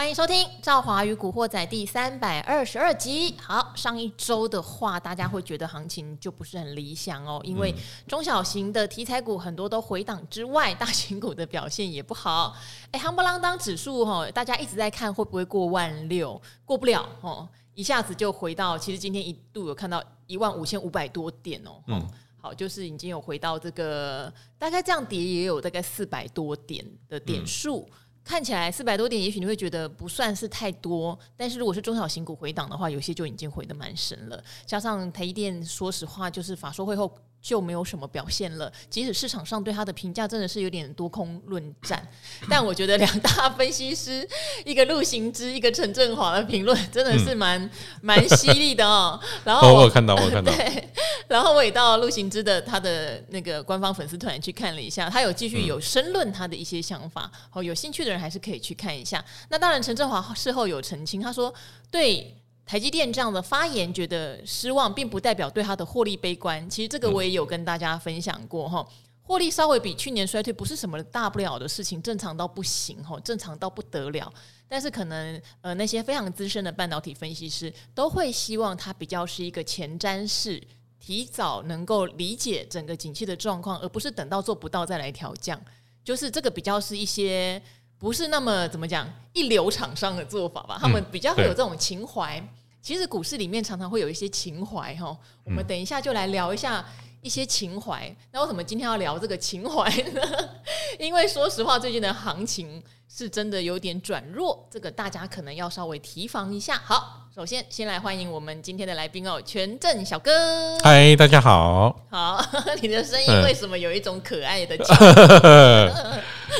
欢迎收听《赵华与古惑仔》第三百二十二集。好，上一周的话，大家会觉得行情就不是很理想哦，因为中小型的题材股很多都回档之外，大型股的表现也不好。哎，夯不啷当指数哈，大家一直在看会不会过万六，过不了哦，一下子就回到，其实今天一度有看到一万五千五百多点哦。嗯，好，就是已经有回到这个，大概这样跌也有大概四百多点的点数。嗯看起来四百多点，也许你会觉得不算是太多，但是如果是中小型股回档的话，有些就已经回的蛮深了。加上台积电，说实话，就是法说会后。就没有什么表现了。即使市场上对他的评价真的是有点多空论战，但我觉得两大分析师，一个陆行之，一个陈振华的评论真的是蛮蛮、嗯、犀利的哦。然后我有看到，我有看到。对，然后我也到陆行之的他的那个官方粉丝团去看了一下，他有继续有申论他的一些想法。哦，有兴趣的人还是可以去看一下。那当然，陈振华事后有澄清，他说对。台积电这样的发言觉得失望，并不代表对它的获利悲观。其实这个我也有跟大家分享过哈，获利稍微比去年衰退不是什么大不了的事情，正常到不行哈，正常到不得了。但是可能呃那些非常资深的半导体分析师都会希望它比较是一个前瞻式，提早能够理解整个景气的状况，而不是等到做不到再来调降。就是这个比较是一些不是那么怎么讲一流厂商的做法吧，他们比较会有这种情怀。其实股市里面常常会有一些情怀哈，我们等一下就来聊一下一些情怀。那为什么今天要聊这个情怀呢？因为说实话，最近的行情是真的有点转弱，这个大家可能要稍微提防一下。好，首先先来欢迎我们今天的来宾哦，权证小哥。嗨，大家好。好，你的声音为什么有一种可爱的 气？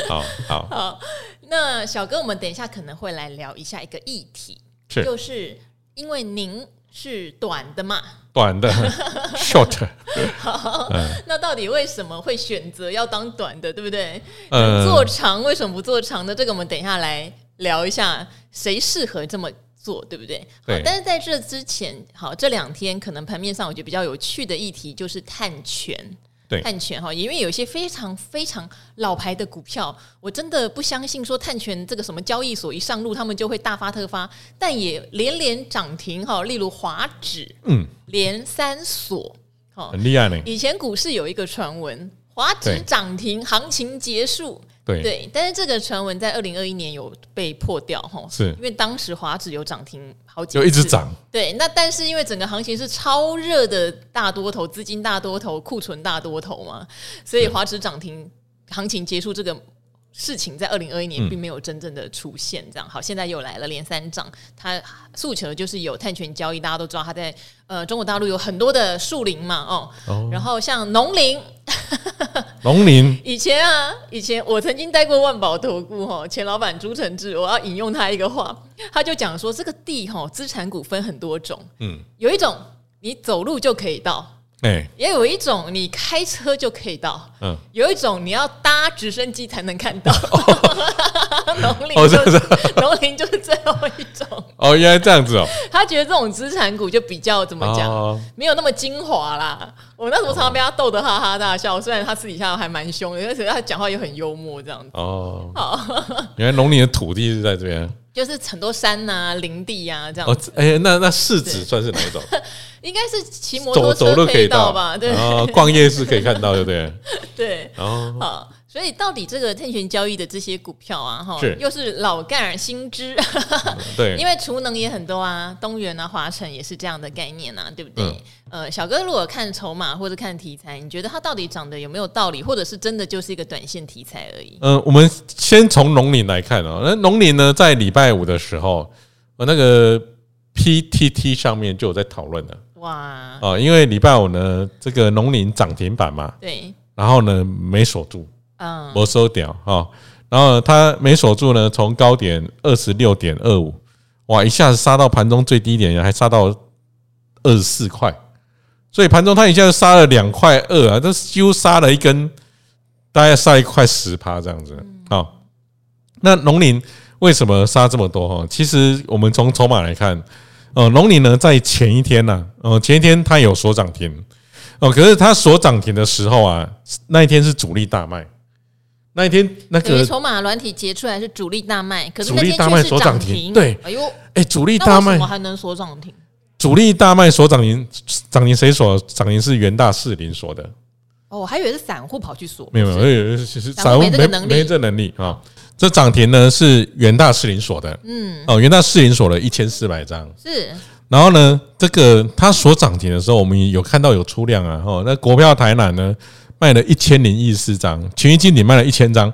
好好好，那小哥，我们等一下可能会来聊一下一个议题，是就是。因为您是短的嘛，短的，short。好，嗯、那到底为什么会选择要当短的，对不对？嗯，做长为什么不做长的？这个我们等一下来聊一下，谁适合这么做，对不对？对。但是在这之前，好，这两天可能盘面上我觉得比较有趣的议题就是碳权。碳权哈，因为有一些非常非常老牌的股票，我真的不相信说碳权这个什么交易所一上路，他们就会大发特发，但也连连涨停哈。例如华指，嗯，连三锁，很厉害呢。以前股市有一个传闻，华指涨停，行情结束。对，对，但是这个传闻在二零二一年有被破掉哈，是因为当时华指有涨停好几，有一直涨。对，那但是因为整个行情是超热的大多头，资金大多头，库存大多头嘛，所以华指涨停，行情结束这个。事情在二零二一年并没有真正的出现，这样。好，现在又来了连三涨，他诉求就是有碳权交易，大家都知道他在呃中国大陆有很多的树林嘛，哦，哦。然后像农林，农林。以前啊，以前我曾经待过万宝投顾哈，前老板朱承志，我要引用他一个话，他就讲说这个地哈资产股分很多种，嗯，有一种你走路就可以到。哎，也有一种你开车就可以到，嗯，有一种你要搭直升机才能看到。农林就是 农林就是最后一种。哦，原来这样子哦。他觉得这种资产股就比较怎么讲，没有那么精华啦。我那时候常常被他逗得哈哈大笑，虽然他私底下还蛮凶的，而且他讲话也很幽默这样子。哦，好，原来农林的土地是在这边。就是很多山呐、啊、林地呀、啊，这样子。哎、欸，那那市指算是哪一种？应该是骑摩托车可以到吧？对，哦逛夜市可以看到，对不对？对，哦，好。所以到底这个碳权交易的这些股票啊，哈，又是老干新知，对，因为储能也很多啊，东元啊、华城也是这样的概念啊，对不对？嗯、呃，小哥如果看筹码或者看题材，你觉得它到底涨得有没有道理，或者是真的就是一个短线题材而已？嗯、呃，我们先从农林来看哦，那农林呢，在礼拜五的时候，呃，那个 PTT 上面就有在讨论了，哇，啊，因为礼拜五呢，这个农林涨停板嘛，对，然后呢没锁住。嗯，没收掉哈，然后它没锁住呢，从高点二十六点二五，哇，一下子杀到盘中最低点，还杀到二十四块，所以盘中它一下子杀了两块二啊，这几乎杀了一根，大概杀一块十趴这样子。好，那农林为什么杀这么多哈？其实我们从筹码来看，呃，农林呢在前一天呢，呃，前一天它有所涨停，哦，可是它所涨停的时候啊，那一天是主力大卖。那一天那个筹码软体结出来是主力大卖，可是主力大卖所涨停，对，哎呦，哎，主力大卖怎么还能锁涨停？主力大卖所涨停，涨停谁锁？涨停是元大士林锁的。哦，我还以为是散户跑去锁，没有没有，是散户没没这能力啊。这涨停呢是元大士林锁的，嗯，哦，元大士林锁了一千四百张，是。然后呢，这个它锁涨停的时候，我们有看到有出量啊，哦，那国票台南呢卖了一千零一十四张，群益金鼎卖了一千张，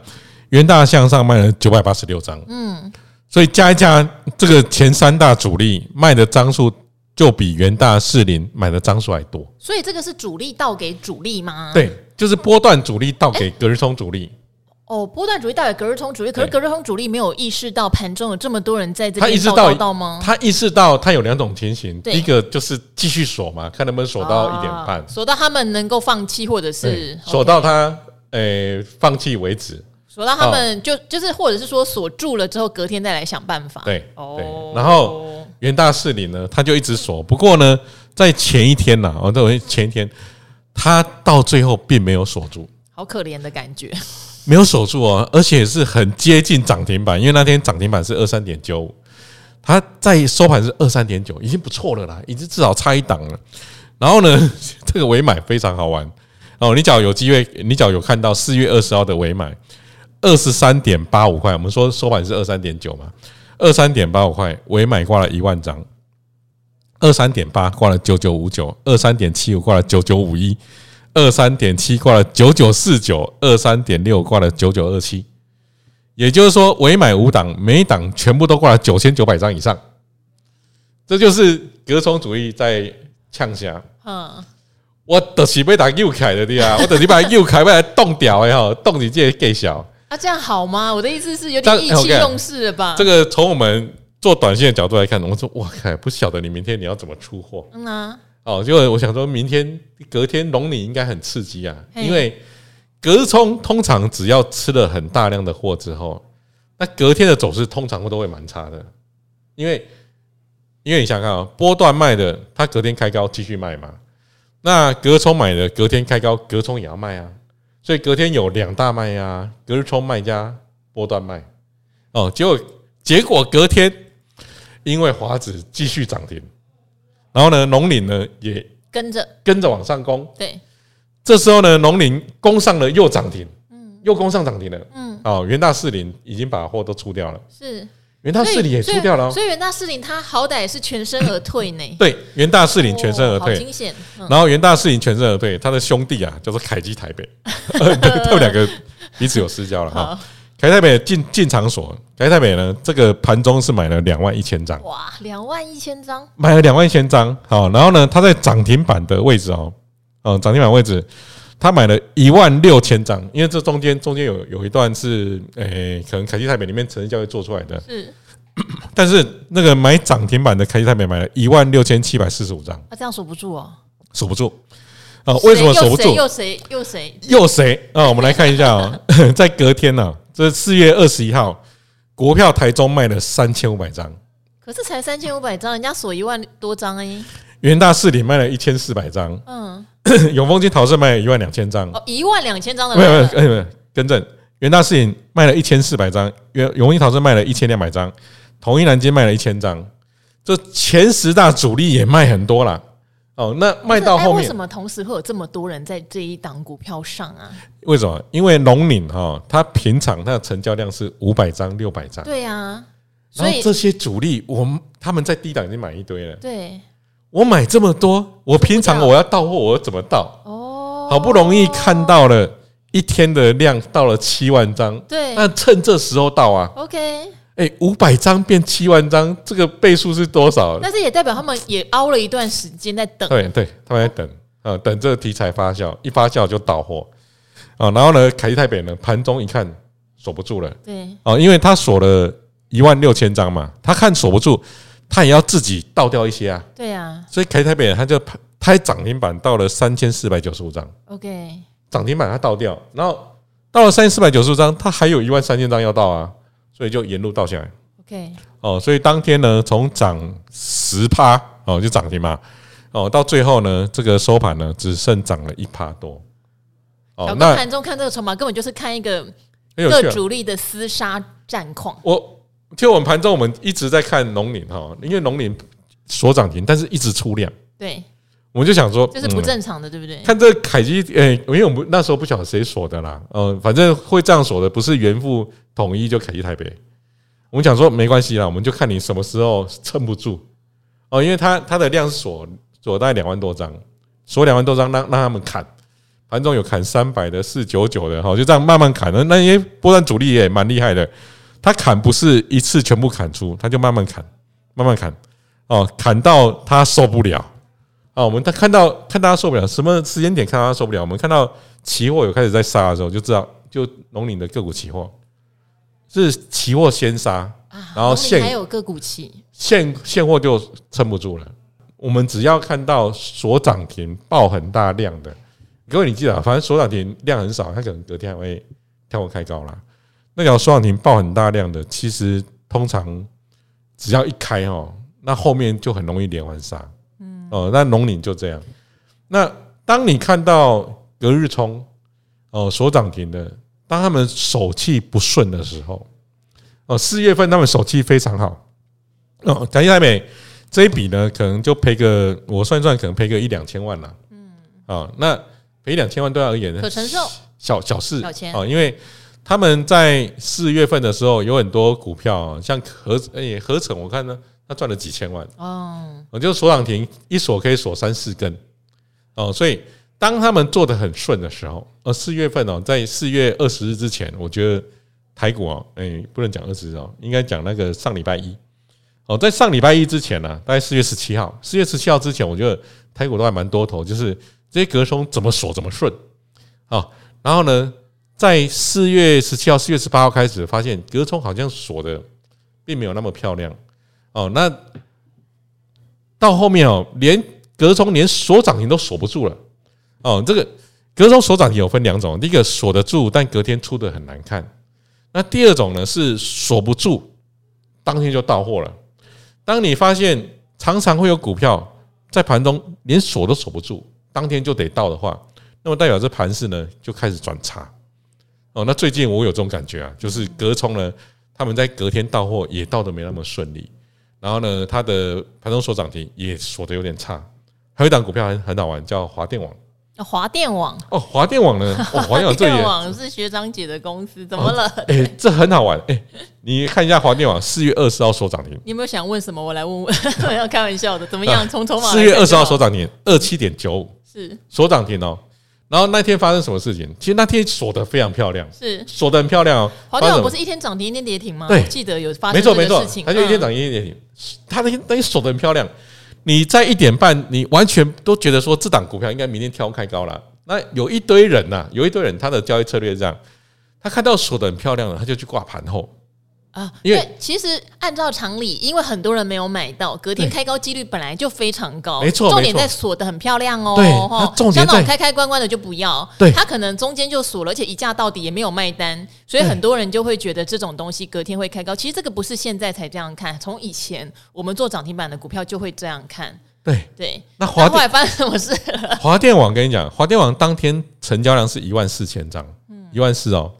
元大向上卖了九百八十六张，嗯，所以加一加，这个前三大主力卖的张数。就比元大士林买的张数还多，所以这个是主力倒给主力吗？对，就是波段主力倒给隔日冲主力。哦，波段主力倒给隔日冲主力，可是隔日冲主力没有意识到盘中有这么多人在这边报到吗？他意识到他有两种情形，第一个就是继续锁嘛，看能不能锁到一点半，锁到他们能够放弃，或者是锁到他诶放弃为止，锁到他们就就是或者是说锁住了之后，隔天再来想办法。对，哦，然后。元大士林呢，他就一直锁。不过呢，在前一天呐，哦，在，前一天，他到最后并没有锁住，好可怜的感觉，没有守住哦，而且是很接近涨停板，因为那天涨停板是二三点九五，他在收盘是二三点九，已经不错了啦，已经至少差一档了。然后呢，这个尾买非常好玩哦，你只要有机会，你只要有看到四月二十号的尾买二十三点八五块，我们说收盘是二三点九嘛。二三点八五块，尾买挂了一万张，二三点八挂了九九五九，二三点七五挂了九九五一，二三点七挂了九九四九，二三点六挂了九九二七，也就是说，尾买五档，每一档全部都挂了九千九百张以上，这就是隔冲主义在呛虾。嗯，我的是被打右开的对啊，我等你把右开被冻掉哎哈，冻你这给小。啊，这样好吗？我的意思是有点意气用事了吧？这个从我们做短线的角度来看，我说哇靠，不晓得你明天你要怎么出货？嗯啊，哦，就我想说明天隔天农历应该很刺激啊，因为隔日冲通常只要吃了很大量的货之后，那隔天的走势通常都会蛮差的，因为因为你想看啊，波段卖的他隔天开高继续卖嘛，那隔冲买的隔天开高，隔冲也要卖啊。所以隔天有两大卖呀，隔日冲卖加波段卖，哦，结果结果隔天因为华指继续涨停，然后呢，农林呢也跟着。跟着往上攻，对，这时候呢，农林攻上了又涨停，嗯，又攻上涨停了，嗯，哦，元大士林已经把货都出掉了，是。元大士林也出掉了，所以元大士林他好歹是全身而退呢。对，元大士林全身而退，然后元大士林全身而退，他的兄弟啊叫做凯基台北，他们两个彼此有私交了哈。凯台北进进场所，凯台北呢这个盘中是买了两万一千张，哇，两万一千张，买了两万一千张，好，然后呢它在涨停板的位置哦，嗯，涨停板位置。他买了一万六千张，因为这中间中间有有一段是，诶、欸，可能凯基台北里面成交会做出来的，是，但是那个买涨停板的凯基台北买了一万六千七百四十五张，啊，这样锁不住哦，锁不住。啊？为什么守不住？又谁？又谁？又谁？啊？我们来看一下啊，在隔天呢，这四月二十一号，国票台中卖了三千五百张，可是才三千五百张，人家锁一万多张哎，元大士林卖了一千四百张，嗯。永丰金桃盛卖了一万两千张，哦，一万两千张的没有没有没有更正，元大士林卖了一千四百张，永永丰金桃盛卖了一千两百张，统一南京卖了一千张，这前十大主力也卖很多了哦。那卖到后面，为什么同时会有这么多人在这一档股票上啊？为什么？因为龙岭哈，它平常它的成交量是五百张六百张，对呀，所以这些主力我们他们在低档已经买一堆了，对。我买这么多，我平常我要到货，我怎么到？哦，好不容易看到了一天的量到了七万张，对，那趁这时候到啊。OK，哎，五百张变七万张，这个倍数是多少？但是也代表他们也熬了一段时间在等。对对，他们在等啊，等这个题材发酵，一发酵就到货啊。然后呢，凯基台北呢，盘中一看锁不住了，对，啊，因为他锁了一万六千张嘛，他看锁不住。他也要自己倒掉一些啊，对啊，所以凯台北他就拍涨停板到了三千四百九十五张，OK，涨停板他倒掉，然后到了三千四百九十五张，他还有一万三千张要到啊，所以就沿路倒下来，OK，哦，所以当天呢，从涨十趴哦就涨停嘛，哦，到最后呢，这个收盘呢只剩涨了一趴多，哦，那盘中看这个筹码根本就是看一个各主力的厮杀战况。我就我们盘中我们一直在看农林哈，因为农林所涨停，但是一直出量。对。我们就想说，这是不正常的，对不对？看这凯基，诶，因为我们那时候不晓得谁锁的啦，嗯，反正会这样锁的，不是原富统一就凯基台北。我们讲说没关系啦，我们就看你什么时候撑不住哦，因为它它的量锁锁大概两万多张，锁两万多张，让让他们砍，盘中有砍三百的、四九九的，哈，就这样慢慢砍的。那些波段主力也蛮厉害的，他砍不是一次全部砍出，他就慢慢砍，慢慢砍，哦，砍到他受不了。啊，我们他看到看大家受不了，什么时间点看到他受不了？我们看到期货有开始在杀的时候，就知道就农林的个股期货是期货先杀，然后现还有个股期现现货就撑不住了。我们只要看到所涨停爆很大量的，各位你记得，反正所涨停量很少，它可能隔天还会跳空开高啦。那条锁涨停爆很大量的，其实通常只要一开哦，那后面就很容易连环杀。哦，那农林就这样。那当你看到隔日冲哦所涨停的，当他们手气不顺的时候，哦四月份他们手气非常好。哦，台积台美这一笔呢，可能就赔个我算一算，可能赔个一两千万了。嗯，啊，那赔两千万对他而言呢，可承受，小小事，哦，因为他们在四月份的时候有很多股票，像合诶合成，我看呢。他赚了几千万哦，我就锁涨停一锁可以锁三四根哦，所以当他们做得很顺的时候，呃，四月份哦，在四月二十日之前，我觉得台股哦，哎，不能讲二十日哦，应该讲那个上礼拜一哦，在上礼拜一之前呢，大概四月十七号，四月十七号之前，我觉得台股都还蛮多头，就是这些隔冲怎么锁怎么顺啊，然后呢，在四月十七号、四月十八号开始，发现隔冲好像锁的并没有那么漂亮。哦，那到后面哦，连隔冲连锁涨停都锁不住了。哦，这个隔冲锁涨停有分两种，第一个锁得住，但隔天出的很难看。那第二种呢是锁不住，当天就到货了。当你发现常常会有股票在盘中连锁都锁不住，当天就得到的话，那么代表这盘势呢就开始转差。哦，那最近我有这种感觉啊，就是隔冲呢，他们在隔天到货也到的没那么顺利。然后呢，它的盘中锁涨停也锁的有点差。还有一档股票很很好玩，叫华电网。华电网哦，华电网呢？哦，华电网是学长姐的公司，怎么了？哎，这很好玩。哎，你看一下华电网四月二十号锁涨停。你有没有想问什么？我来问问。要开玩笑的，怎么样？从筹码四月二十号锁涨停，二七点九五是锁涨停哦。然后那天发生什么事情？其实那天锁的非常漂亮，是锁的很漂亮哦。华电网不是一天涨停一天跌停吗？对，记得有发生这个事情。它就一天涨停一天跌停，它那天那天锁得很漂亮。你在一点半，你完全都觉得说这档股票应该明天跳开高了。那有一堆人呐，有一堆人他的交易策略是这样，他看到锁的很漂亮了，他就去挂盘后。啊，因为其实按照常理，因为很多人没有买到，隔天开高几率本来就非常高。没错，重点在锁的很漂亮哦。对，像那种开开关关的就不要。对，他可能中间就锁了，而且一价到底也没有卖单，所以很多人就会觉得这种东西隔天会开高。其实这个不是现在才这样看，从以前我们做涨停板的股票就会这样看。对对，那华后来发生什么事了？华电网跟你讲，华电网当天成交量是一万四千张，嗯，一万四哦。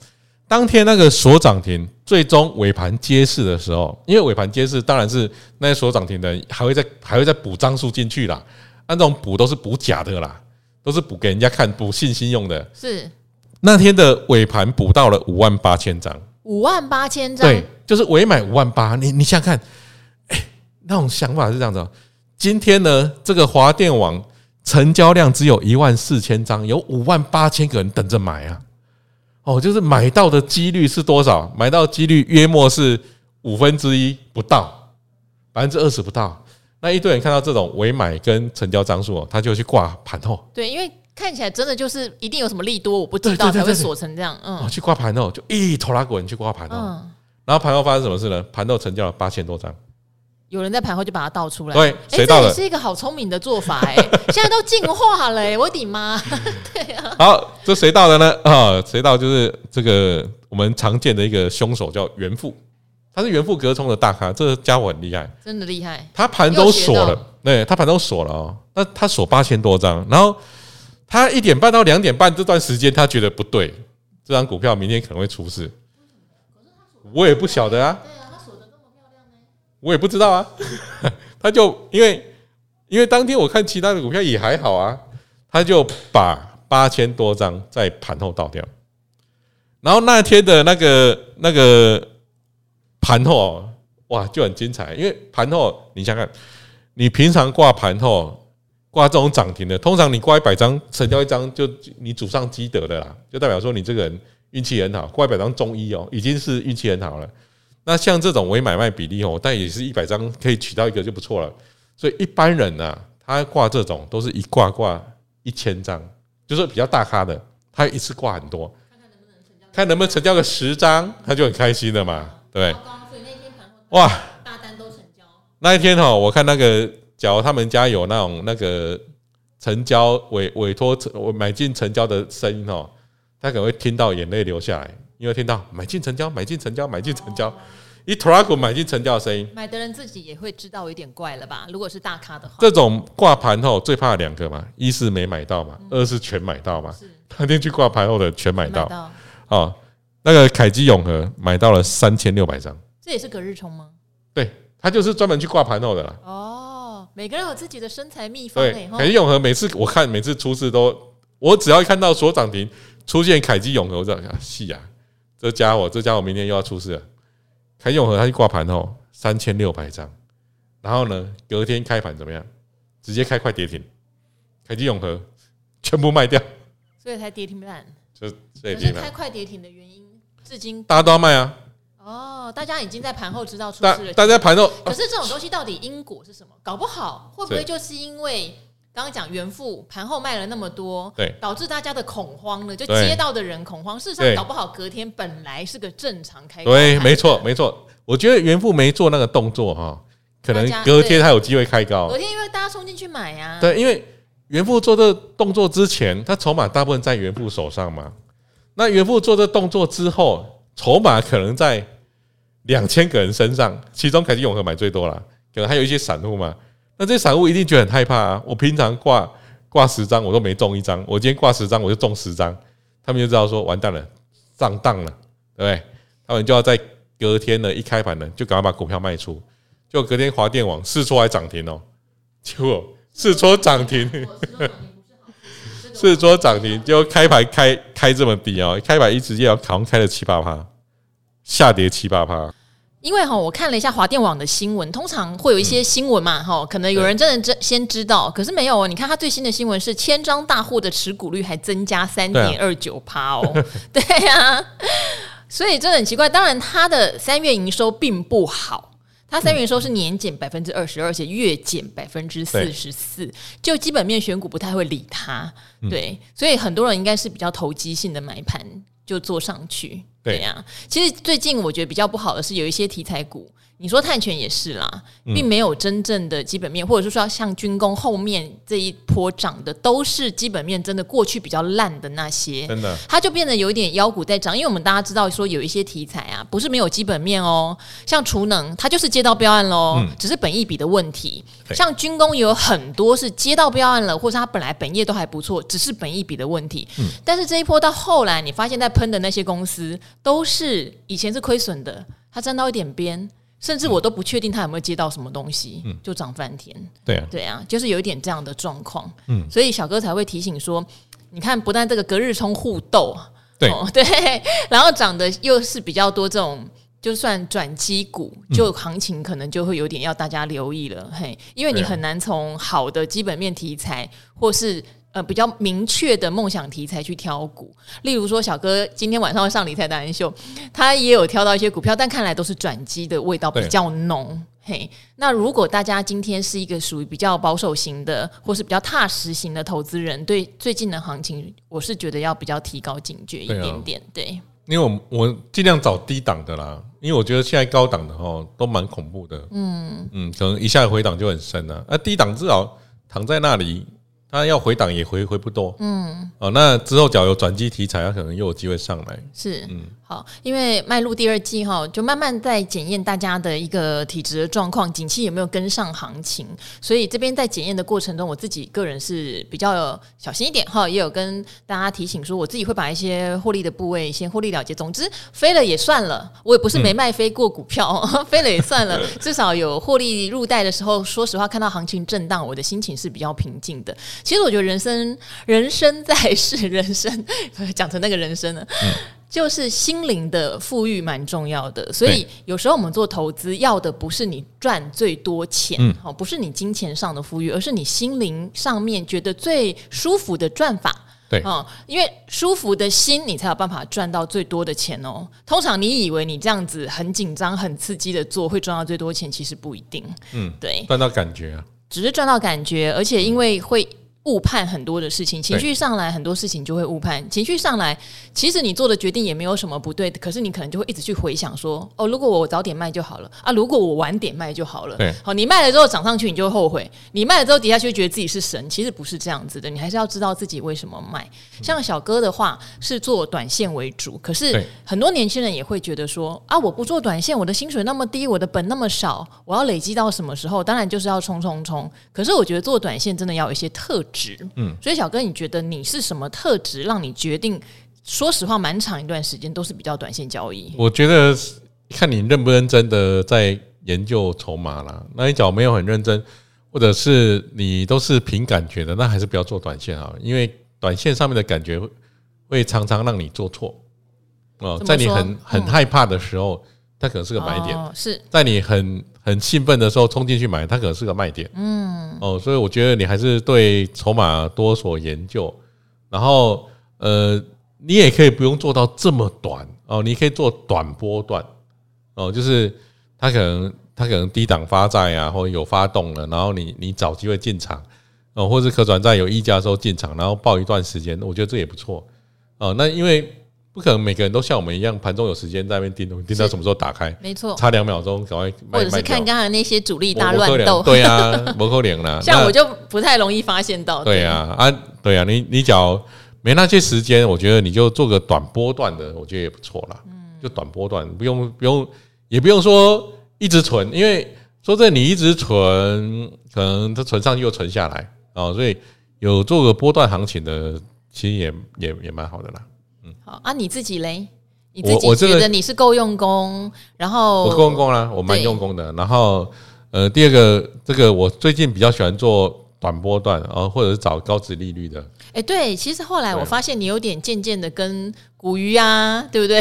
当天那个锁涨停，最终尾盘揭示的时候，因为尾盘揭示当然是那些锁涨停的人还会再还会再补张数进去啦。那种补都是补假的啦，都是补给人家看、补信心用的。是那天的尾盘补到了五万八千张，五万八千张，对，就是尾买五万八。你你想想看，哎，那种想法是这样子。今天呢，这个华电网成交量只有一万四千张，有五万八千个人等着买啊。哦，就是买到的几率是多少？买到几率约莫是五分之一不到，百分之二十不到。那一堆人看到这种尾买跟成交张数，他就去挂盘后。对，因为看起来真的就是一定有什么利多，我不知道才会锁成这样。嗯，去挂盘后就一拖拉滚去挂盘后。嗯，然后盘后发生什么事呢？盘后成交了八千多张。有人在盘后就把它倒出来，对，谁倒的？这也是一个好聪明的做法哎！现在都进化了哎，我的妈！对啊，好，这谁倒的呢？啊，谁倒就是这个我们常见的一个凶手，叫元富，他是元富隔冲的大咖，这个家伙很厉害，真的厉害。他盘都锁了，对，他盘都锁了哦。那他锁八千多张，然后他一点半到两点半这段时间，他觉得不对，这张股票明天可能会出事，我也不晓得啊。对啊，他锁的这么漂亮呢，我也不知道啊。他就因为因为当天我看其他的股票也还好啊，他就把八千多张在盘后倒掉。然后那天的那个那个盘后哇就很精彩，因为盘后你想看，你平常挂盘后挂这种涨停的，通常你挂一百张成交一张就你祖上积德的啦，就代表说你这个人运气很好，挂一百张中一哦，已经是运气很好了。那像这种微买卖比例哦，但也是一百张可以取到一个就不错了。所以一般人呢，他挂这种都是一挂挂一千张，就是比较大咖的，他一次挂很多。看能不能成交个十张，他就很开心了嘛，对不对？哇，大单都成交。那一天哈，我看那个，假如他们家有那种那个成交委委托我买进成交的声音哦，他可能会听到眼泪流下来，因为听到买进成交、买进成交、买进成交，一拖拉库买进成交的声音，买的人自己也会知道有点怪了吧？如果是大咖的话，这种挂盘后最怕两个嘛，一是没买到嘛，二是全买到嘛。那天去挂盘后的全买到。哦，那个凯基永和买到了三千六百张，这也是隔日冲吗？对，他就是专门去挂盘后的啦。哦，每个人有自己的身材秘方。对，凯基永和每次我看每次出事都，我只要一看到所涨停出现凯基永和，我就想，是啊，这家伙这家伙明天又要出事了。凯永和他去挂盘后三千六百张，然后呢，隔天开盘怎么样？直接开快跌停，凯基永和全部卖掉，所以才跌停板。就可是开快跌停的原因，至今大家都要卖啊！哦，大家已经在盘后知道出事了。大家盘后，可是这种东西到底因果是什么？搞不好会不会就是因为刚刚讲元富盘后卖了那么多，对，导致大家的恐慌呢？就接到的人恐慌。事实上，搞不好隔天本来是个正常开。对，没错，没错。我觉得元富没做那个动作哈，可能隔天他有机会开高。隔天因为大家冲进去买呀。对，因为。元富做这动作之前，他筹码大部分在元富手上嘛。那元富做这动作之后，筹码可能在两千个人身上，其中凯基永和买最多了，可能还有一些散户嘛。那这些散户一定觉得很害怕啊！我平常挂挂十张，我都没中一张，我今天挂十张，我就中十张，他们就知道说完蛋了，上当了，对不对？他们就要在隔天呢一开盘呢，就赶快把股票卖出，就隔天华电网试出来涨停哦，结果。四出涨停，四出涨停，就开盘开开这么低哦，开盘一直要好像开了七八趴，下跌七八趴。因为哈，我看了一下华电网的新闻，通常会有一些新闻嘛，哈，可能有人真的真先知道，可是没有哦。你看他最新的新闻是千张大户的持股率还增加三点二九趴哦，对呀，所以真的很奇怪。当然，他的三月营收并不好。它三元收是年减百分之二十二，而且月减百分之四十四，就基本面选股不太会理它，对，所以很多人应该是比较投机性的买盘就做上去，对呀。其实最近我觉得比较不好的是有一些题材股。你说碳权也是啦，并没有真正的基本面，或者是说像军工后面这一波涨的，都是基本面真的过去比较烂的那些，真的，它就变得有一点妖股在涨。因为我们大家知道说有一些题材啊，不是没有基本面哦，像储能，它就是接到标案喽，只是本益比的问题。像军工也有很多是接到标案了，或者它本来本业都还不错，只是本益比的问题。但是这一波到后来，你发现在喷的那些公司，都是以前是亏损的，它沾到一点边。甚至我都不确定他有没有接到什么东西，嗯、就涨翻天。对啊，对啊，就是有一点这样的状况。嗯，所以小哥才会提醒说，你看，不但这个隔日冲互斗，对、哦、对，然后涨的又是比较多这种，就算转机股，就行情可能就会有点要大家留意了。嘿、嗯，因为你很难从好的基本面题材或是。呃，比较明确的梦想题材去挑股，例如说小哥今天晚上会上理财达人秀，他也有挑到一些股票，但看来都是转机的味道比较浓。嘿，那如果大家今天是一个属于比较保守型的，或是比较踏实型的投资人，对最近的行情，我是觉得要比较提高警觉一点点。对，因为我我尽量找低档的啦，因为我觉得现在高档的哦都蛮恐怖的。嗯嗯，可能一下回档就很深了。啊，低档至少躺在那里。他要回档也回回不多，嗯，哦，那之后假如有转机题材，他可能又有机会上来，是，嗯，好，因为迈入第二季哈，就慢慢在检验大家的一个体质的状况，景气有没有跟上行情，所以这边在检验的过程中，我自己个人是比较小心一点哈，也有跟大家提醒说，我自己会把一些获利的部位先获利了结，总之飞了也算了，我也不是没卖飞过股票，嗯、飞了也算了，至少有获利入袋的时候，说实话，看到行情震荡，我的心情是比较平静的。其实我觉得人生，人生在世，人生 讲成那个人生呢，嗯、就是心灵的富裕蛮重要的。所以有时候我们做投资，要的不是你赚最多钱，哦、嗯，不是你金钱上的富裕，而是你心灵上面觉得最舒服的赚法。对，哦、嗯，因为舒服的心，你才有办法赚到最多的钱哦。通常你以为你这样子很紧张、很刺激的做会赚到最多钱，其实不一定。嗯，对，赚到感觉啊。只是赚到感觉，而且因为会。误判很多的事情，情绪上来，很多事情就会误判。情绪上来，其实你做的决定也没有什么不对，可是你可能就会一直去回想说：哦，如果我早点卖就好了啊，如果我晚点卖就好了。对，好，你卖了之后涨上去，你就会后悔；你卖了之后跌下去，觉得自己是神，其实不是这样子的。你还是要知道自己为什么卖。像小哥的话是做短线为主，可是很多年轻人也会觉得说：啊，我不做短线，我的薪水那么低，我的本那么少，我要累积到什么时候？当然就是要冲冲冲。可是我觉得做短线真的要有一些特质。嗯，所以小哥，你觉得你是什么特质让你决定？说实话，蛮长一段时间都是比较短线交易。我觉得看你认不认真的在研究筹码啦。那你假如没有很认真，或者是你都是凭感觉的，那还是不要做短线啊，因为短线上面的感觉会常常让你做错。哦，在你很很害怕的时候，它可能是个买点；是在你很很兴奋的时候冲进去买，它可能是个卖点。嗯，哦，所以我觉得你还是对筹码多所研究，然后呃，你也可以不用做到这么短哦，你可以做短波段哦，就是它可能它可能低档发债啊，或者有发动了，然后你你找机会进场哦，或是可转债有溢价的时候进场，然后报一段时间，我觉得这也不错哦。那因为。不可能每个人都像我们一样，盘中有时间在那边盯，盯到什么时候打开？没错，差两秒钟赶快。或者是看刚才那些主力大乱斗。对啊，不可能啦。像我就不太容易发现到。对啊，啊，对啊，你你只要没那些时间，我觉得你就做个短波段的，我觉得也不错啦。嗯，就短波段，不用不用，也不用说一直存，因为说这你一直存，可能它存上去又存下来啊，所以有做个波段行情的，其实也也也蛮好的啦。好啊，你自己嘞？你自己觉得你是够用功，然后我够用功啦，我蛮用功的。然后呃，第二个，这个我最近比较喜欢做短波段，然后或者是找高值利率的。哎，对，其实后来我发现你有点渐渐的跟股鱼啊，对不对？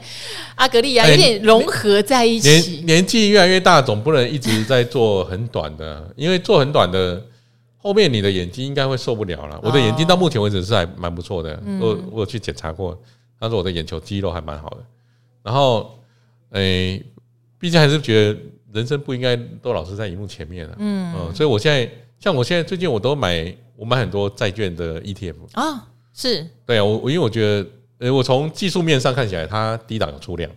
阿格力啊，有点融合在一起。年年纪越来越大，总不能一直在做很短的，因为做很短的。后面你的眼睛应该会受不了了。我的眼睛到目前为止是还蛮不错的，我我有去检查过，他说我的眼球肌肉还蛮好的。然后，诶，毕竟还是觉得人生不应该都老是在荧幕前面的，嗯，所以我现在像我现在最近我都买，我买很多债券的 ETF 啊，是。对啊，我我因为我觉得，诶，我从技术面上看起来它低档有出量，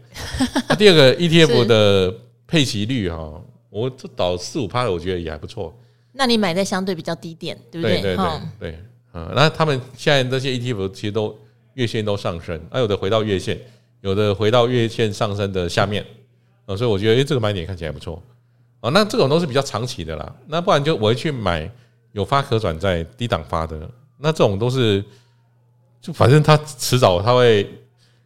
第二个 ETF 的配息率哈，我这倒四五趴，我觉得也还不错。那你买在相对比较低点，对不对？对对对对，嗯，那他们现在这些 ETF 其实都月线都上升，啊，有的回到月线，有的回到月线上升的下面，啊，所以我觉得，诶，这个买点看起来不错，啊，那这种都是比较长期的啦，那不然就我会去买有发可转债低档发的，那这种都是，就反正他迟早他会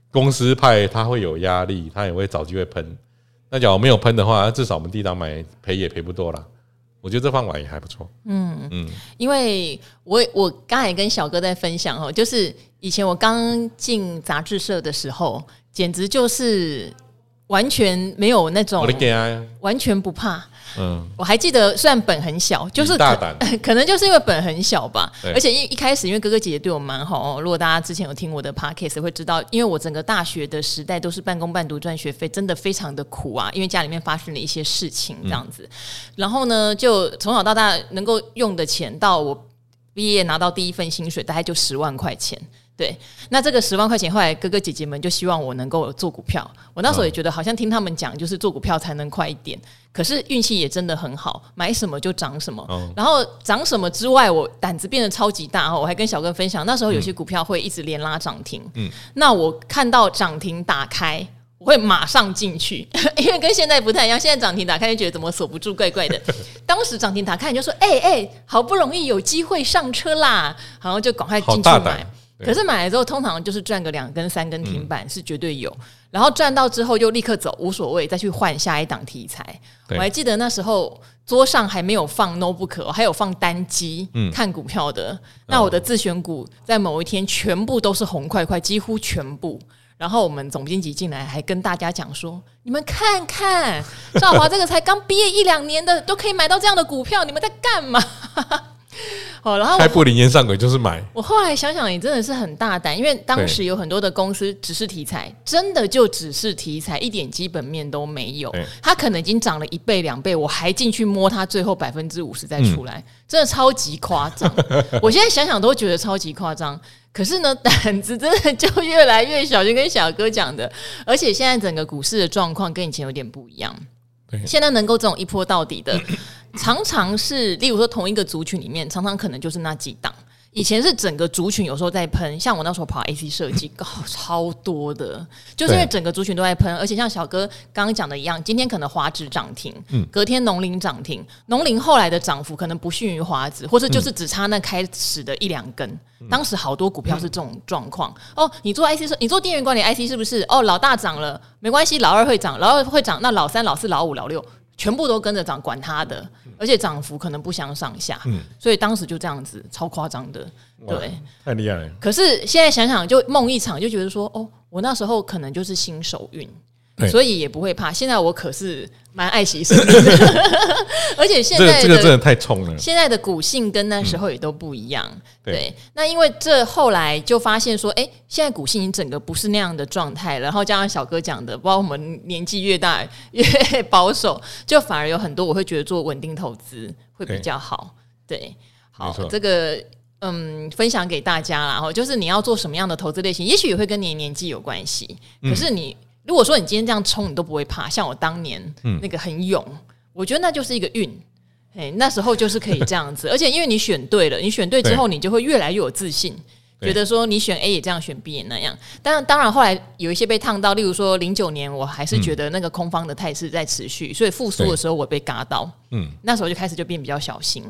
公司派他会有压力，他也会找机会喷，那假如没有喷的话，至少我们低档买赔也赔不多啦。我觉得这饭碗也还不错。嗯嗯，因为我我刚才跟小哥在分享哦，就是以前我刚进杂志社的时候，简直就是完全没有那种，完全不怕。嗯，我还记得，虽然本很小，就是可，可能就是因为本很小吧。而且一一开始，因为哥哥姐姐对我蛮好哦。如果大家之前有听我的 podcast，会知道，因为我整个大学的时代都是半工半读赚学费，真的非常的苦啊。因为家里面发生了一些事情，这样子。然后呢，就从小到大能够用的钱，到我毕业拿到第一份薪水，大概就十万块钱。对，那这个十万块钱，后来哥哥姐姐们就希望我能够做股票。我那时候也觉得，好像听他们讲，就是做股票才能快一点。可是运气也真的很好，买什么就涨什么。哦、然后涨什么之外，我胆子变得超级大哦。我还跟小哥分享，那时候有些股票会一直连拉涨停。嗯，那我看到涨停打开，我会马上进去，因为跟现在不太一样。现在涨停打开就觉得怎么锁不住，怪怪的。当时涨停打开你就说：“哎、欸、哎、欸，好不容易有机会上车啦！”然后就赶快进去买。可是买了之后，通常就是赚个两根、三根停板是绝对有，然后赚到之后就立刻走，无所谓，再去换下一档题材。我还记得那时候桌上还没有放 notebook，还有放单机看股票的。那我的自选股在某一天全部都是红块块，几乎全部。然后我们总经理进来还跟大家讲说：“你们看看，赵华这个才刚毕业一两年的都可以买到这样的股票，你们在干嘛？” 哦，然后开布林烟上轨就是买。我后来想想，也真的是很大胆，因为当时有很多的公司只是题材，真的就只是题材，一点基本面都没有。它可能已经涨了一倍两倍，我还进去摸它，最后百分之五十再出来，嗯、真的超级夸张。我现在想想都觉得超级夸张。可是呢，胆子真的就越来越小，就跟小哥讲的。而且现在整个股市的状况跟以前有点不一样。现在能够这种一波到底的。常常是，例如说同一个族群里面，常常可能就是那几档。以前是整个族群有时候在喷，像我那时候跑 AC 设计，搞超多的，就是因为整个族群都在喷，而且像小哥刚刚讲的一样，今天可能华指涨停，隔天农林涨停，农林后来的涨幅可能不逊于华指，或者就是只差那开始的一两根。当时好多股票是这种状况。哦，你做 IC 设，你做电源管理 IC 是不是？哦，老大涨了，没关系，老二会涨，老二会涨，那老三、老四、老五、老六。全部都跟着涨，管他的，而且涨幅可能不相上下，嗯，所以当时就这样子，超夸张的，对，太厉害了。可是现在想想，就梦一场，就觉得说，哦，我那时候可能就是新手运。所以也不会怕。现在我可是蛮爱惜生命的，而且现在这个真的太冲了。现在的股性跟那时候也都不一样。对，那因为这后来就发现说，哎，现在股性已经整个不是那样的状态了。然后加上小哥讲的，包括我们年纪越大越保守，就反而有很多我会觉得做稳定投资会比较好。对，好，这个嗯，分享给大家啦。然后就是你要做什么样的投资类型，也许也会跟你的年纪有关系。可是你。如果说你今天这样冲，你都不会怕。像我当年那个很勇，嗯、我觉得那就是一个运。哎，那时候就是可以这样子，而且因为你选对了，你选对之后，你就会越来越有自信，觉得说你选 A 也这样，选 B 也那样。当然，当然后来有一些被烫到，例如说零九年，我还是觉得那个空方的态势在持续，所以复苏的时候我被嘎到。嗯，那时候就开始就变比较小心。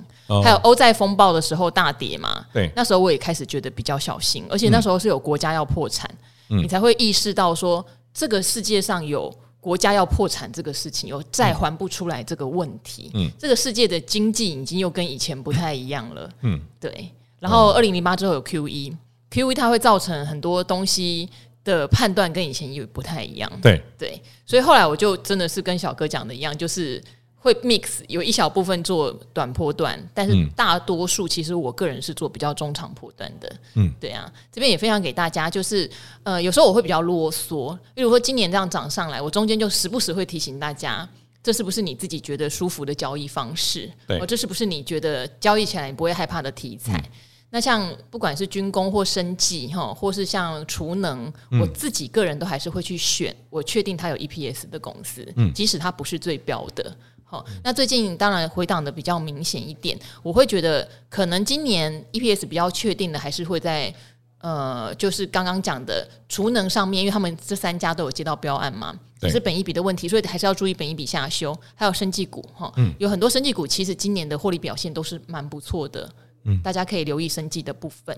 还有欧债风暴的时候大跌嘛，对，那时候我也开始觉得比较小心，而且那时候是有国家要破产，你才会意识到说。这个世界上有国家要破产这个事情，有债还不出来这个问题。嗯，这个世界的经济已经又跟以前不太一样了。嗯，对。然后二零零八之后有 QE，QE 它会造成很多东西的判断跟以前又不太一样。对对，所以后来我就真的是跟小哥讲的一样，就是。会 mix 有一小部分做短波段，但是大多数其实我个人是做比较中长波段的。嗯，对啊，这边也分享给大家，就是呃，有时候我会比较啰嗦，比如说今年这样涨上来，我中间就时不时会提醒大家，这是不是你自己觉得舒服的交易方式？对，这是不是你觉得交易起来你不会害怕的题材？嗯、那像不管是军工或生技哈，或是像储能，嗯、我自己个人都还是会去选我确定它有 EPS 的公司，嗯，即使它不是最标的。哦，那最近当然回档的比较明显一点，我会觉得可能今年 EPS 比较确定的还是会在呃，就是刚刚讲的储能上面，因为他们这三家都有接到标案嘛，也是本一笔的问题，所以还是要注意本一笔下修。还有生技股哈，嗯，有很多生技股其实今年的获利表现都是蛮不错的，嗯，大家可以留意生技的部分。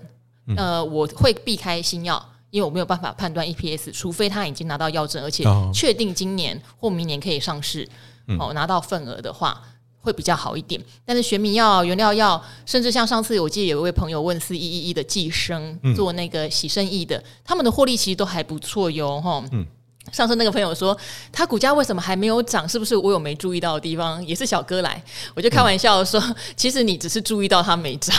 呃，我会避开新药，因为我没有办法判断 EPS，除非他已经拿到药证，而且确定今年或明年可以上市。哦，拿到份额的话会比较好一点。但是学名药、原料药，甚至像上次我记得有一位朋友问四一一一的寄生做那个洗肾液的，他们的获利其实都还不错哟。哈，嗯，上次那个朋友说他股价为什么还没有涨？是不是我有没注意到的地方？也是小哥来，我就开玩笑说，嗯、其实你只是注意到它没涨，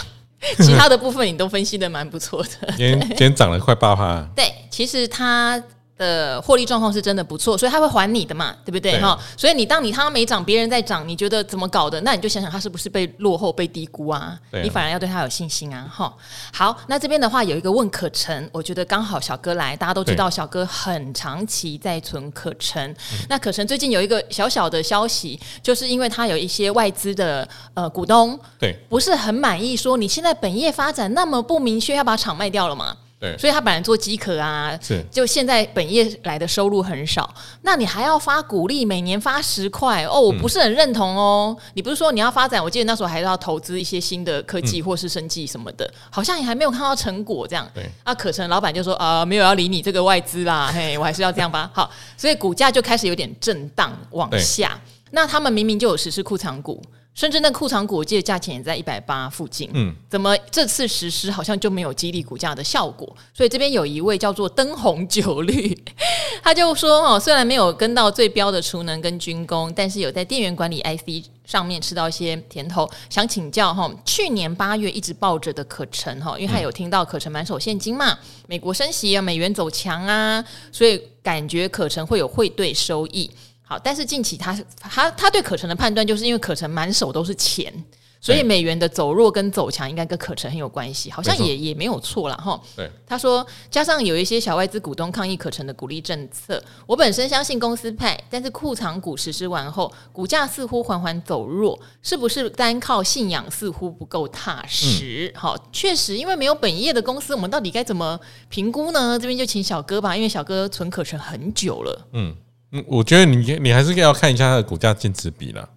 其他的部分你都分析的蛮不错的。今天今天涨了快八趴。对，其实它。的获利状况是真的不错，所以他会还你的嘛，对不对？哈，所以你当你他没涨，别人在涨，你觉得怎么搞的？那你就想想他是不是被落后、被低估啊？你反而要对他有信心啊！哈，好，那这边的话有一个问可成，我觉得刚好小哥来，大家都知道小哥很长期在存可成。那可成最近有一个小小的消息，就是因为他有一些外资的呃股东，对，不是很满意，说你现在本业发展那么不明确，要把厂卖掉了吗？对，所以他本来做机壳啊，是就现在本业来的收入很少，那你还要发股利，每年发十块哦，我不是很认同哦。嗯、你不是说你要发展？我记得那时候还要投资一些新的科技或是生技什么的，嗯、好像也还没有看到成果这样。对，啊，可成老板就说啊、呃，没有要理你这个外资啦，嘿，我还是要这样吧。好，所以股价就开始有点震荡往下。那他们明明就有实施库藏股。甚至那库藏股，我记得价钱也在一百八附近。嗯，怎么这次实施好像就没有激励股价的效果？所以这边有一位叫做灯红酒绿，他就说哦，虽然没有跟到最标的储能跟军工，但是有在电源管理 IC 上面吃到一些甜头。想请教哈，去年八月一直抱着的可成哈，因为他有听到可成满手现金嘛，美国升息啊，美元走强啊，所以感觉可成会有汇兑收益。好，但是近期他他他对可成的判断，就是因为可成满手都是钱，所以美元的走弱跟走强应该跟可成很有关系，好像也也没有错了哈。对，他说加上有一些小外资股东抗议可成的鼓励政策，我本身相信公司派，但是库藏股实施完后，股价似乎缓缓走弱，是不是单靠信仰似乎不够踏实？嗯、好，确实，因为没有本业的公司，我们到底该怎么评估呢？这边就请小哥吧，因为小哥存可成很久了。嗯。嗯，我觉得你你还是要看一下它的股价净值比啦。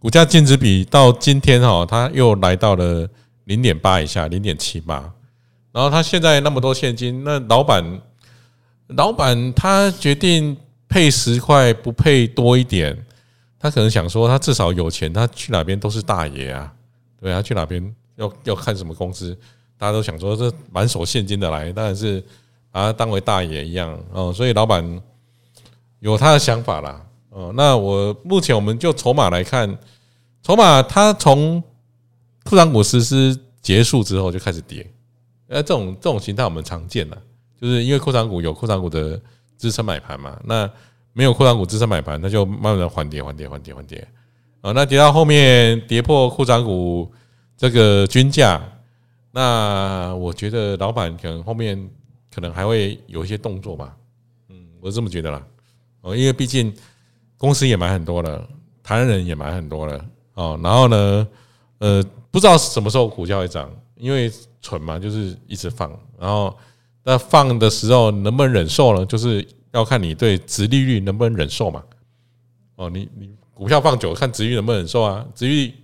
股价净值比到今天哈，它又来到了零点八以下，零点七八。然后它现在那么多现金，那老板老板他决定配十块，不配多一点，他可能想说他至少有钱，他去哪边都是大爷啊。对，他去哪边要要看什么公司，大家都想说这满手现金的来，当然是把他当为大爷一样哦。所以老板。有他的想法啦，哦，那我目前我们就筹码来看，筹码它从库藏股实施结束之后就开始跌，呃，这种这种形态我们常见了，就是因为库藏股有库藏股的支撑买盘嘛，那没有库藏股支撑买盘，那就慢慢的缓跌缓跌缓跌缓跌，啊，那跌到后面跌破库藏股这个均价，那我觉得老板可能后面可能还会有一些动作吧，嗯，我是这么觉得啦。哦，因为毕竟公司也买很多了，台湾人也买很多了哦。然后呢，呃，不知道什么时候股价会涨，因为存嘛，就是一直放。然后那放的时候能不能忍受呢？就是要看你对殖利率能不能忍受嘛。哦，你你股票放久，看殖利率能不能忍受啊？殖利率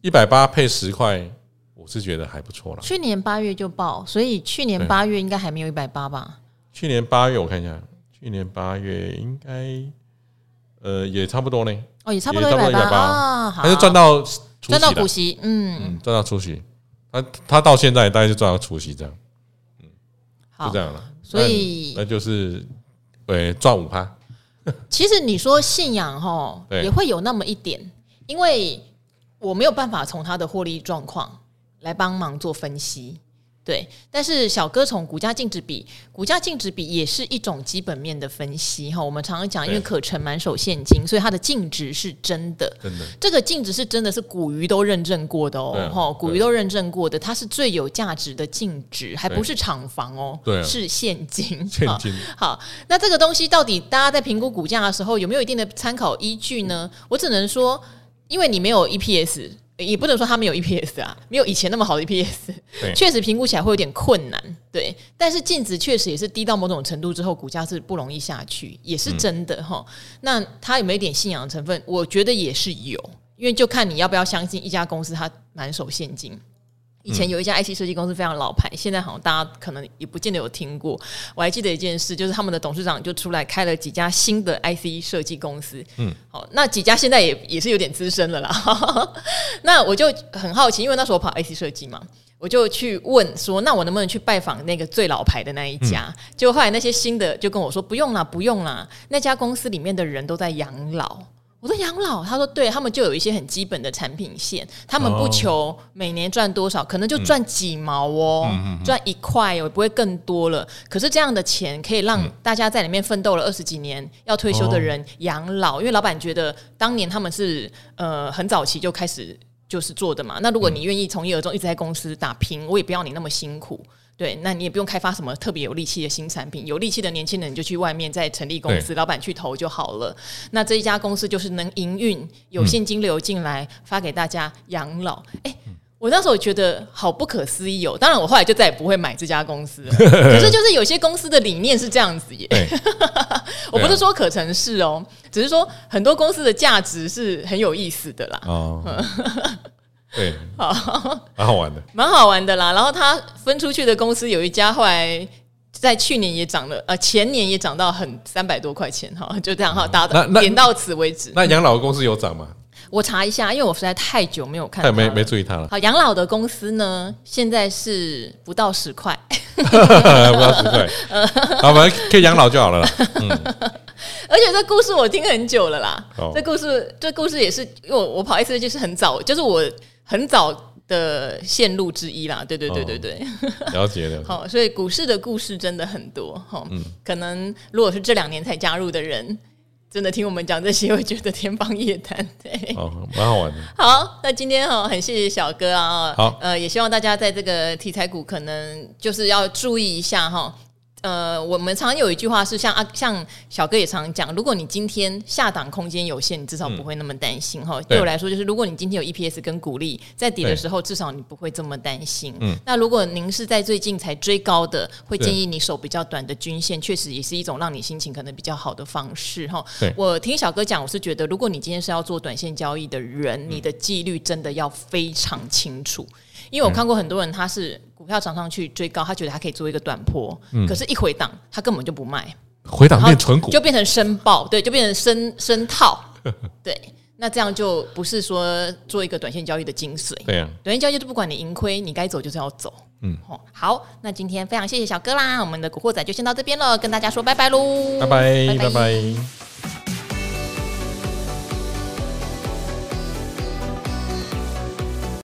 一百八配十块，我是觉得还不错了。去年八月就报，所以去年八月应该还没有一百八吧？去年八月我看一下。去年八月应该，呃，也差不多呢。哦，也差不多一百八啊，还是赚到赚到股息，嗯，赚到出息。他他到现在大概就赚到出息这样，嗯，好就这样了。所以那就是，对，赚五趴。其实你说信仰哈，也会有那么一点，因为我没有办法从他的获利状况来帮忙做分析。对，但是小哥从股价净值比，股价净值比也是一种基本面的分析哈。我们常常讲，因为可成满手现金，所以它的净值是真的。真的，这个净值是真的是古鱼都认证过的哦，哈，古鱼都认证过的，它是最有价值的净值，还不是厂房哦，对，是现金。现金。好，那这个东西到底大家在评估股价的时候有没有一定的参考依据呢？我只能说，因为你没有 EPS。也不能说它没有 EPS 啊，没有以前那么好的 EPS，确实评估起来会有点困难，对。但是净值确实也是低到某种程度之后，股价是不容易下去，也是真的哈。嗯、那它有没有一点信仰的成分？我觉得也是有，因为就看你要不要相信一家公司它满手现金。以前有一家 IC 设计公司非常老牌，现在好像大家可能也不见得有听过。我还记得一件事，就是他们的董事长就出来开了几家新的 IC 设计公司。嗯，好，那几家现在也也是有点资深了啦。那我就很好奇，因为那时候我跑 IC 设计嘛，我就去问说，那我能不能去拜访那个最老牌的那一家？嗯、结果后来那些新的就跟我说，不用啦，不用啦，那家公司里面的人都在养老。我说养老，他说对，他们就有一些很基本的产品线，他们不求每年赚多少，可能就赚几毛哦，赚一块哦，也不会更多了。可是这样的钱可以让大家在里面奋斗了二十几年，要退休的人养老，因为老板觉得当年他们是呃很早期就开始就是做的嘛。那如果你愿意从一而终，一直在公司打拼，我也不要你那么辛苦。对，那你也不用开发什么特别有力气的新产品，有力气的年轻人就去外面再成立公司，老板去投就好了。那这一家公司就是能营运，有现金流进来，发给大家养老。哎，我那时候觉得好不可思议哦。当然，我后来就再也不会买这家公司了。可是，就是有些公司的理念是这样子耶。我不是说可成事哦，只是说很多公司的价值是很有意思的啦。哦。对，好，蛮好玩的，蛮好玩的啦。然后他分出去的公司有一家，后来在去年也涨了，呃，前年也涨到很三百多块钱，哈，就这样哈，大家点到此为止。那养老的公司有涨吗？我查一下，因为我实在太久没有看太，没没注意它了。好，养老的公司呢，现在是不到十块，不到十块，好，我们可以养老就好了啦。嗯，而且这故事我听很久了啦，这故事这故事也是，因为我我跑一次就是很早，就是我。很早的线路之一啦，对对对对对，哦、了解了。好，所以股市的故事真的很多哈。嗯，可能如果是这两年才加入的人，真的听我们讲这些，会觉得天方夜谭。对，哦，蛮好玩的。好，那今天哈，很谢谢小哥啊。好，呃，也希望大家在这个题材股，可能就是要注意一下哈。呃，我们常有一句话是像啊，像小哥也常讲，如果你今天下档空间有限，你至少不会那么担心哈。嗯、对我来说，就是如果你今天有 EPS 跟股利在底的时候，至少你不会这么担心。嗯，那如果您是在最近才追高的，会建议你守比较短的均线，确实也是一种让你心情可能比较好的方式哈。对我听小哥讲，我是觉得，如果你今天是要做短线交易的人，你的纪律真的要非常清楚。因为我看过很多人，他是股票涨上去追高，他觉得他可以做一个短波，嗯、可是，一回档他根本就不卖，回档变纯股，就变成申报，对，就变成申申套，对，那这样就不是说做一个短线交易的精髓。对啊，短线交易就不管你盈亏，你该走就是要走。嗯，好，那今天非常谢谢小哥啦，我们的古惑仔就先到这边了，跟大家说拜拜喽，拜拜，拜拜。